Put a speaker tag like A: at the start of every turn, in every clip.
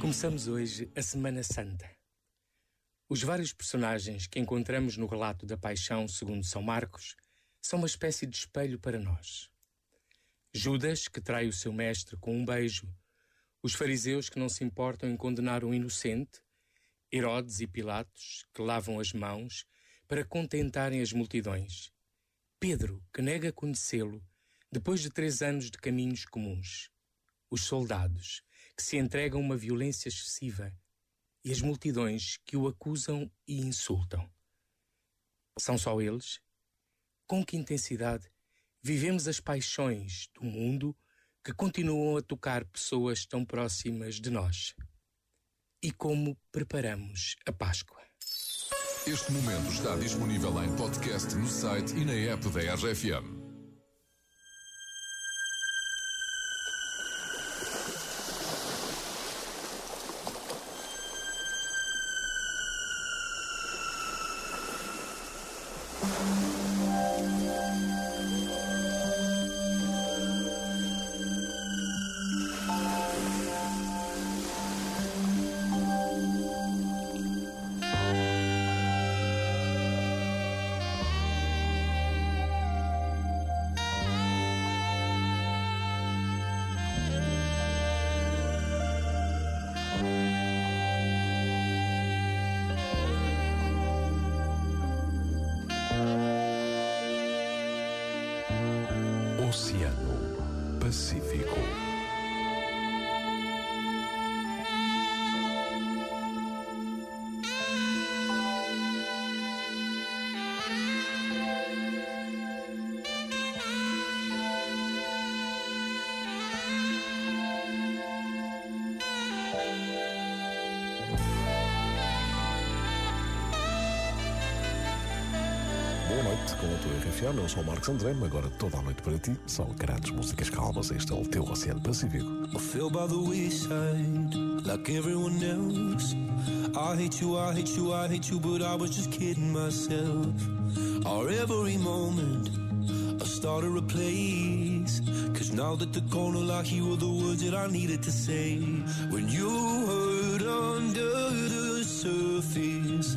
A: Começamos hoje a Semana Santa. Os vários personagens que encontramos no relato da Paixão segundo São Marcos são uma espécie de espelho para nós. Judas, que trai o seu mestre com um beijo, os fariseus que não se importam em condenar um inocente, Herodes e Pilatos, que lavam as mãos para contentarem as multidões, Pedro, que nega conhecê-lo depois de três anos de caminhos comuns, os soldados, que se entregam a uma violência excessiva, e as multidões que o acusam e insultam. São só eles? Com que intensidade vivemos as paixões do mundo que continuam a tocar pessoas tão próximas de nós? E como preparamos a Páscoa?
B: Este momento está disponível em podcast no site e na app da RFM.
C: Oceano Pacífico. Noite com a tua RFM. Eu sou o Marcos André, agora toda a noite para ti. Só grandes músicas calmas. Este é o teu Oceano Pacífico.
D: I feel by the wayside, like everyone else. I hate you, I hate you, I hate you, but I was just kidding myself. Our every moment, I started a place. Cause now that the corner lock, here were the words that I needed to say. When you hurt under the surface,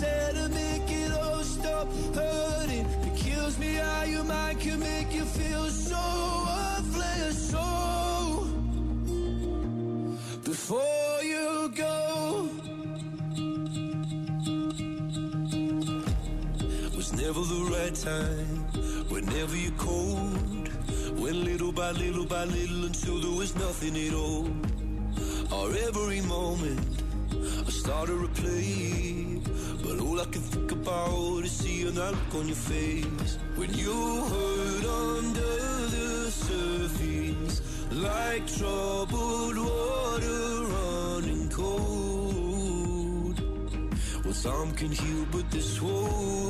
D: Said to make it all stop hurting? It kills me how your mind can make you feel so worthless. So before you go, was never the right time. Whenever you're cold, went little by little by little until there was nothing at all. Our every moment, I started to play. But all I can think about is seeing that look on your face when you hurt under the surface, like troubled water running cold. Well, some can heal, but this won't.